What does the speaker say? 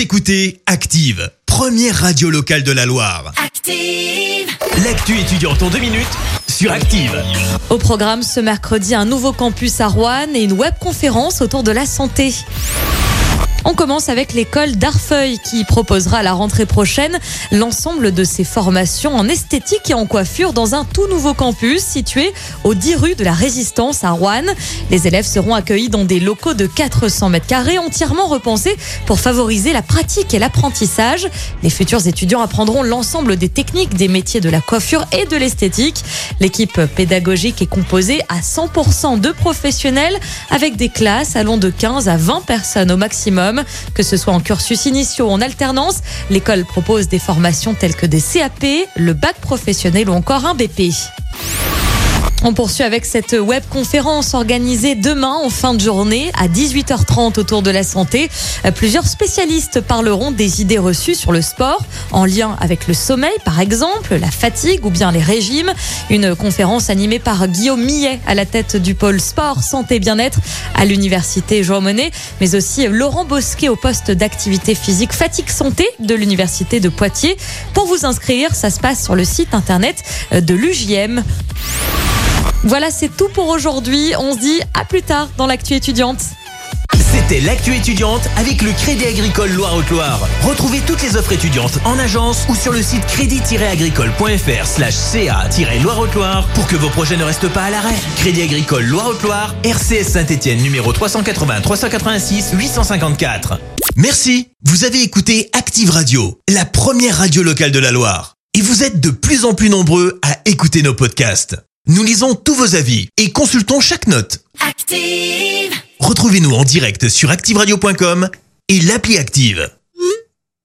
Vous écoutez Active, première radio locale de la Loire. Active. L'actu étudiante en deux minutes sur Active. Au programme ce mercredi, un nouveau campus à Rouen et une webconférence autour de la santé. On commence avec l'école d'Arfeuil qui proposera à la rentrée prochaine l'ensemble de ses formations en esthétique et en coiffure dans un tout nouveau campus situé au 10 rue de la Résistance à Rouen. Les élèves seront accueillis dans des locaux de 400 mètres carrés entièrement repensés pour favoriser la pratique et l'apprentissage. Les futurs étudiants apprendront l'ensemble des techniques des métiers de la coiffure et de l'esthétique. L'équipe pédagogique est composée à 100% de professionnels avec des classes allant de 15 à 20 personnes au maximum. Que ce soit en cursus initiaux ou en alternance, l'école propose des formations telles que des CAP, le bac professionnel ou encore un BP. On poursuit avec cette web conférence organisée demain en fin de journée à 18h30 autour de la santé. Plusieurs spécialistes parleront des idées reçues sur le sport en lien avec le sommeil par exemple, la fatigue ou bien les régimes. Une conférence animée par Guillaume Millet à la tête du pôle sport, santé, bien-être à l'université Jean Monnet, mais aussi Laurent Bosquet au poste d'activité physique fatigue santé de l'université de Poitiers. Pour vous inscrire, ça se passe sur le site internet de l'UJM. Voilà, c'est tout pour aujourd'hui. On se dit à plus tard dans l'actu étudiante. C'était l'actu étudiante avec le Crédit Agricole Loire-Haute-Loire. Retrouvez toutes les offres étudiantes en agence ou sur le site crédit-agricole.fr slash ca-loire-haute-loire pour que vos projets ne restent pas à l'arrêt. Crédit Agricole Loire-Haute-Loire, RCS Saint-Etienne numéro 380 386 854. Merci. Vous avez écouté Active Radio, la première radio locale de la Loire. Et vous êtes de plus en plus nombreux à écouter nos podcasts. Nous lisons tous vos avis et consultons chaque note. Active. Retrouvez-nous en direct sur activeradio.com et l'appli Active.